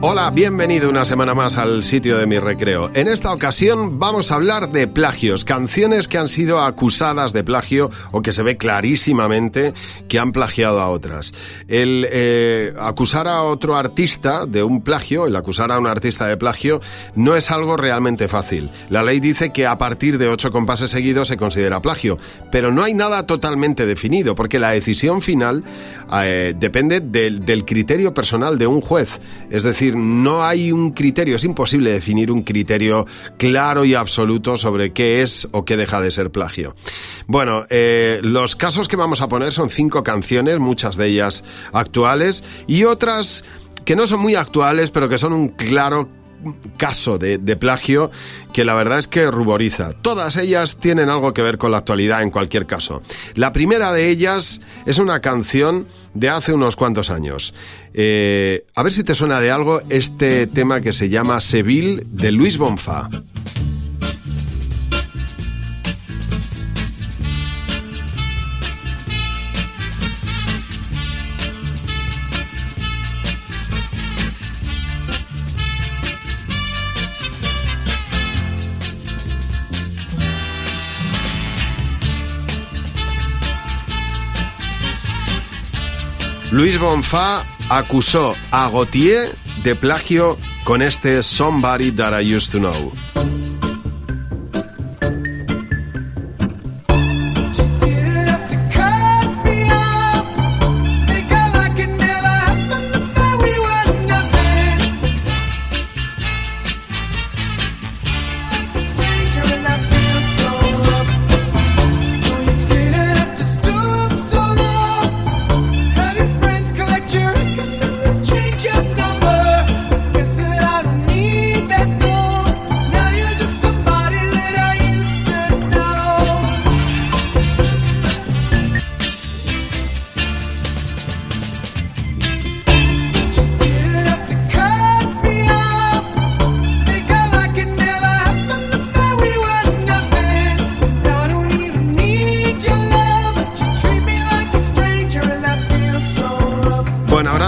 Hola, bienvenido una semana más al sitio de mi recreo. En esta ocasión vamos a hablar de plagios, canciones que han sido acusadas de plagio o que se ve clarísimamente que han plagiado a otras. El eh, acusar a otro artista de un plagio, el acusar a un artista de plagio, no es algo realmente fácil. La ley dice que a partir de ocho compases seguidos se considera plagio, pero no hay nada totalmente definido porque la decisión final eh, depende del, del criterio personal de un juez. Es decir, no hay un criterio, es imposible definir un criterio claro y absoluto sobre qué es o qué deja de ser plagio. Bueno, eh, los casos que vamos a poner son cinco canciones, muchas de ellas actuales, y otras que no son muy actuales, pero que son un claro caso de, plagio que la verdad es que ruboriza. Todas ellas tienen algo que ver con la actualidad en cualquier caso. La primera de ellas es una canción de hace unos cuantos años. Eh, a ver si te suena de algo este tema que se llama Seville de Luis Bonfa. Luis Bonfa acusó a Gautier de plagio con este Somebody That I Used to Know.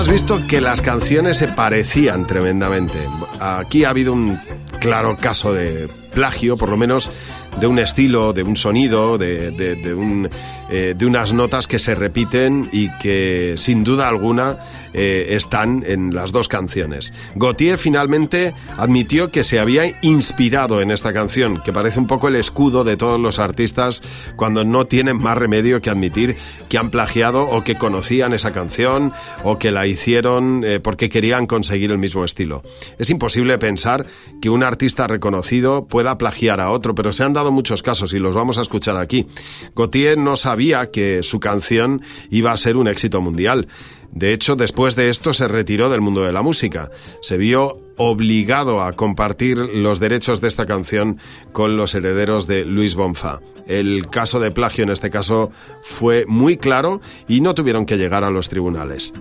Visto que las canciones se parecían tremendamente. Aquí ha habido un claro caso de plagio, por lo menos de un estilo, de un sonido, de, de, un, eh, de unas notas que se repiten y que sin duda alguna eh, están en las dos canciones. Gautier finalmente admitió que se había inspirado en esta canción, que parece un poco el escudo de todos los artistas cuando no tienen más remedio que admitir que han plagiado o que conocían esa canción o que la hicieron eh, porque querían conseguir el mismo estilo. Es imposible pensar que un artista reconocido pueda plagiar a otro, pero se han dado muchos casos y los vamos a escuchar aquí. Gautier no sabía que su canción iba a ser un éxito mundial. De hecho, después de esto se retiró del mundo de la música. Se vio obligado a compartir los derechos de esta canción con los herederos de Luis Bonfa. El caso de plagio en este caso fue muy claro y no tuvieron que llegar a los tribunales.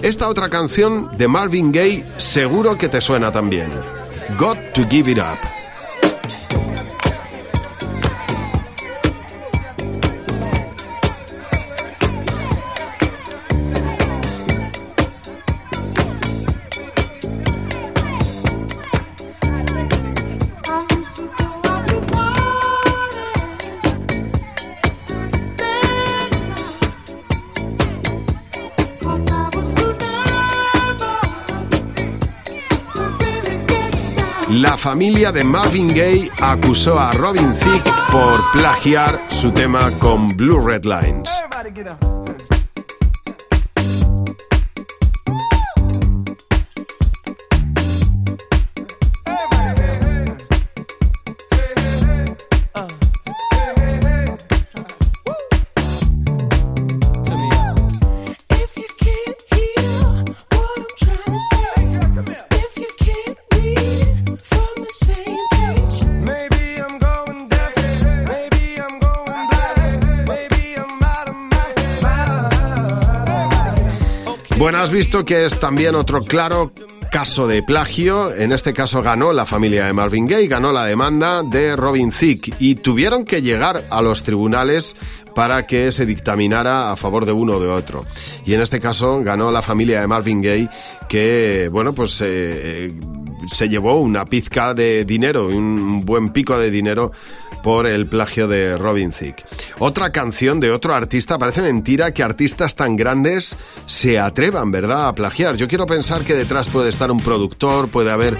Esta otra canción de Marvin Gaye seguro que te suena también. Got to Give It Up. La familia de Marvin Gaye acusó a Robin Thicke por plagiar su tema con Blue Red Lines. Bueno, has visto que es también otro claro caso de plagio. En este caso ganó la familia de Marvin Gaye, ganó la demanda de Robin Thicke y tuvieron que llegar a los tribunales para que se dictaminara a favor de uno o de otro. Y en este caso ganó la familia de Marvin Gaye que, bueno, pues eh, se llevó una pizca de dinero, un buen pico de dinero por el plagio de Robin Thicke. Otra canción de otro artista, parece mentira que artistas tan grandes se atrevan, ¿verdad?, a plagiar. Yo quiero pensar que detrás puede estar un productor, puede haber...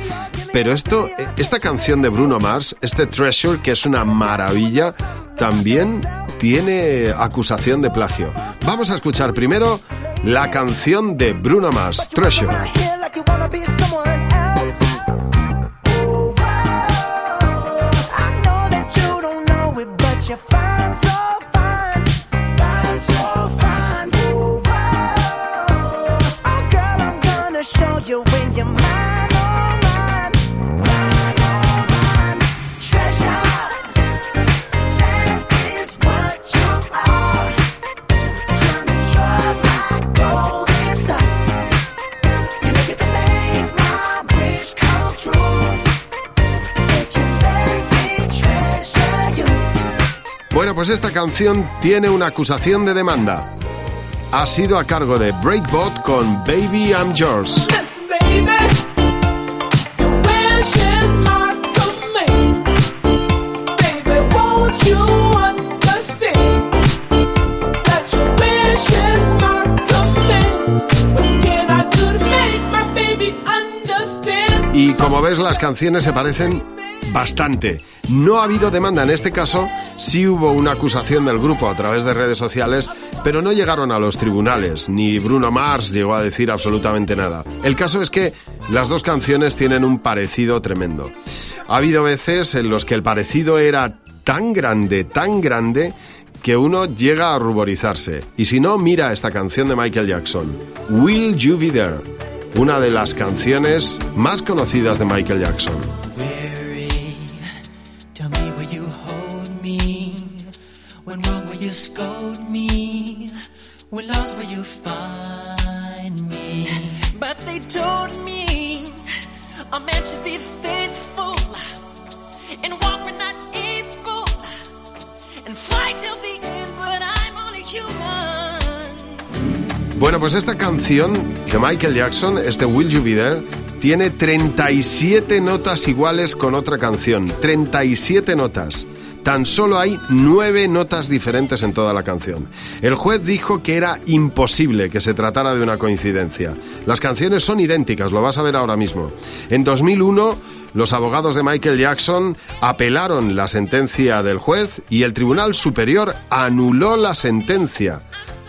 Pero esto, esta canción de Bruno Mars, este Treasure, que es una maravilla, también tiene acusación de plagio. Vamos a escuchar primero la canción de Bruno Mars, Treasure. Pues esta canción tiene una acusación de demanda. Ha sido a cargo de Breakbot con Baby I'm Yours. Y como ves, las canciones se parecen bastante. No ha habido demanda en este caso, sí hubo una acusación del grupo a través de redes sociales, pero no llegaron a los tribunales, ni Bruno Mars llegó a decir absolutamente nada. El caso es que las dos canciones tienen un parecido tremendo. Ha habido veces en los que el parecido era tan grande, tan grande, que uno llega a ruborizarse. Y si no, mira esta canción de Michael Jackson, Will You Be There, una de las canciones más conocidas de Michael Jackson. You scold me? When lost where you find me? But they told me a man should be faithful and walk when not able and fight till the end, but I'm only human. Bueno, pues esta canción de Michael Jackson, este Will You Be There, tiene 37 notas iguales con otra canción. 37 notas. Tan solo hay nueve notas diferentes en toda la canción. El juez dijo que era imposible que se tratara de una coincidencia. Las canciones son idénticas, lo vas a ver ahora mismo. En 2001, los abogados de Michael Jackson apelaron la sentencia del juez y el Tribunal Superior anuló la sentencia.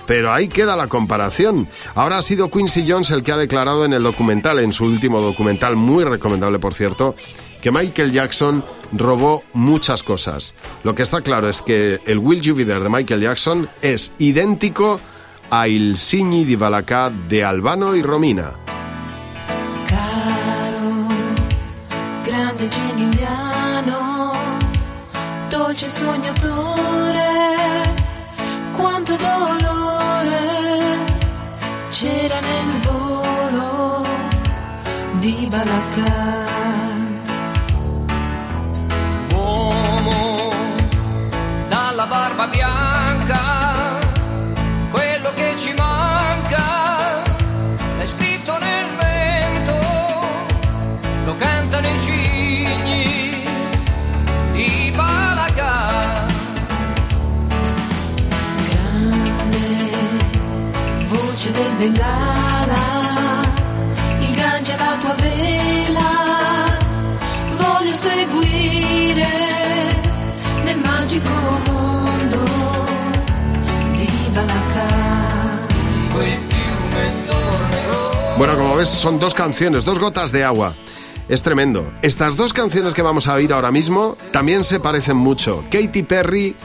Pero ahí queda la comparación. Ahora ha sido Quincy Jones el que ha declarado en el documental, en su último documental, muy recomendable por cierto, que Michael Jackson robó muchas cosas. Lo que está claro es que el Will You de Michael Jackson es idéntico a Il Signi di Balacà de Albano y Romina. Caro, grande genio indiano, dolce sognatore, quanto dolore c'era nel volo di Balacà. Bengala, il Gange la tua vela, voglio seguire nel magico mondo Bueno, como ves, son dos canciones, dos gotas de agua. Es tremendo. Estas dos canciones que vamos a oír ahora mismo también se parecen mucho. Katy Perry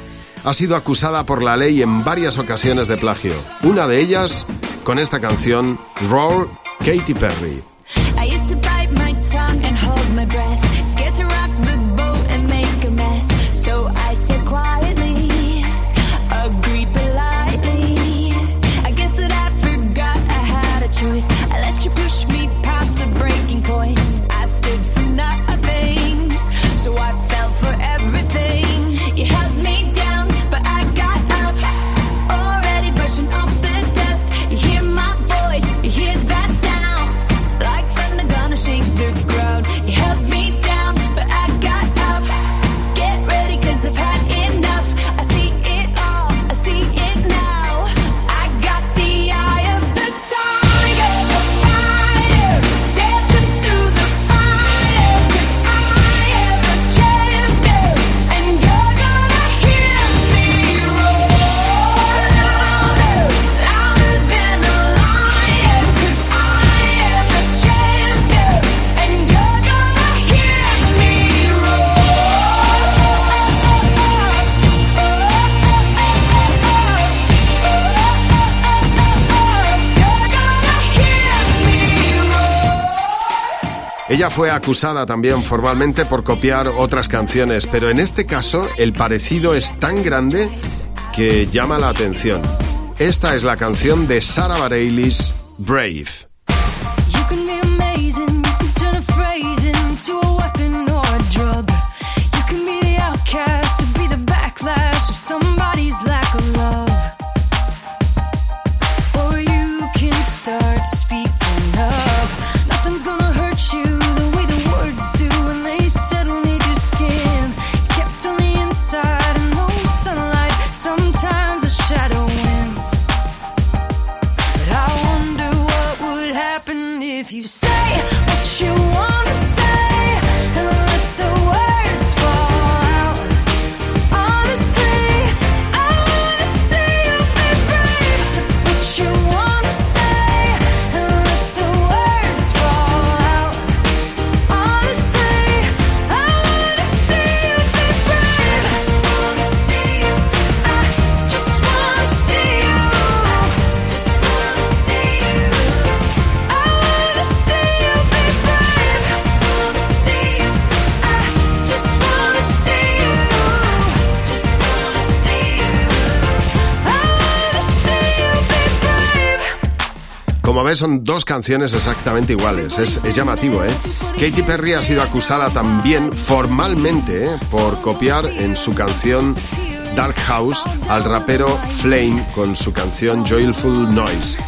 ha sido acusada por la ley en varias ocasiones de plagio. Una de ellas con esta canción, Roar, Katy Perry. Ella fue acusada también formalmente por copiar otras canciones, pero en este caso el parecido es tan grande que llama la atención. Esta es la canción de Sarah Bareilles, Brave. if you say what you wanna say. Son dos canciones exactamente iguales. Es, llamativo, ¿eh? Katy Perry ha sido acusada también formalmente ¿eh? por copiar en su canción Dark House al rapero Flame con su canción Joyful Noise.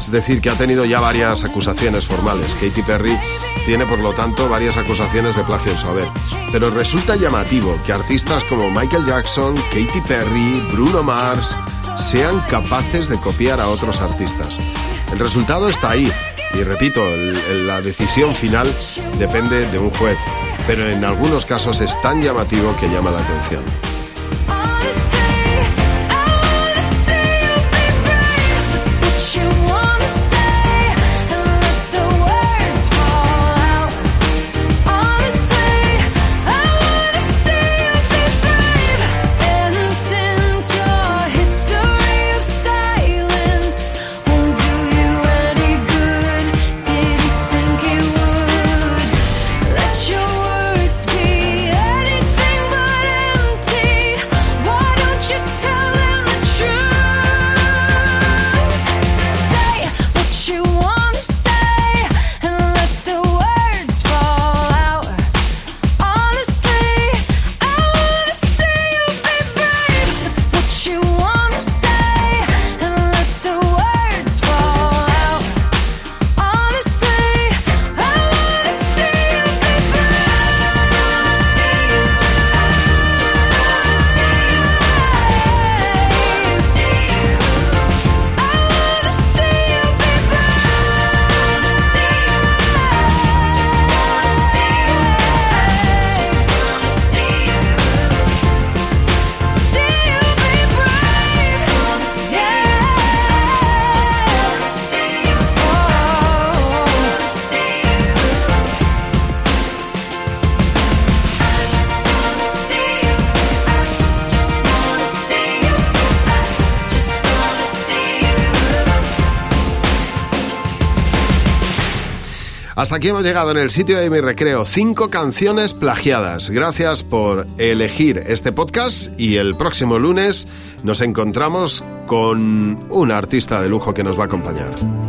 Es decir, que ha tenido ya varias acusaciones formales. Katy Perry tiene, por lo tanto, varias acusaciones de plagio en su haber. Pero resulta llamativo que artistas como Michael Jackson, Katy Perry, Bruno Mars sean capaces de copiar a otros artistas. El resultado está ahí. Y repito, la decisión final depende de un juez, pero en algunos casos es tan llamativo que llama la atención. Hasta aquí hemos llegado en el sitio de mi recreo. Cinco canciones plagiadas. Gracias por elegir este podcast y el próximo lunes nos encontramos con un artista de lujo que nos va a acompañar.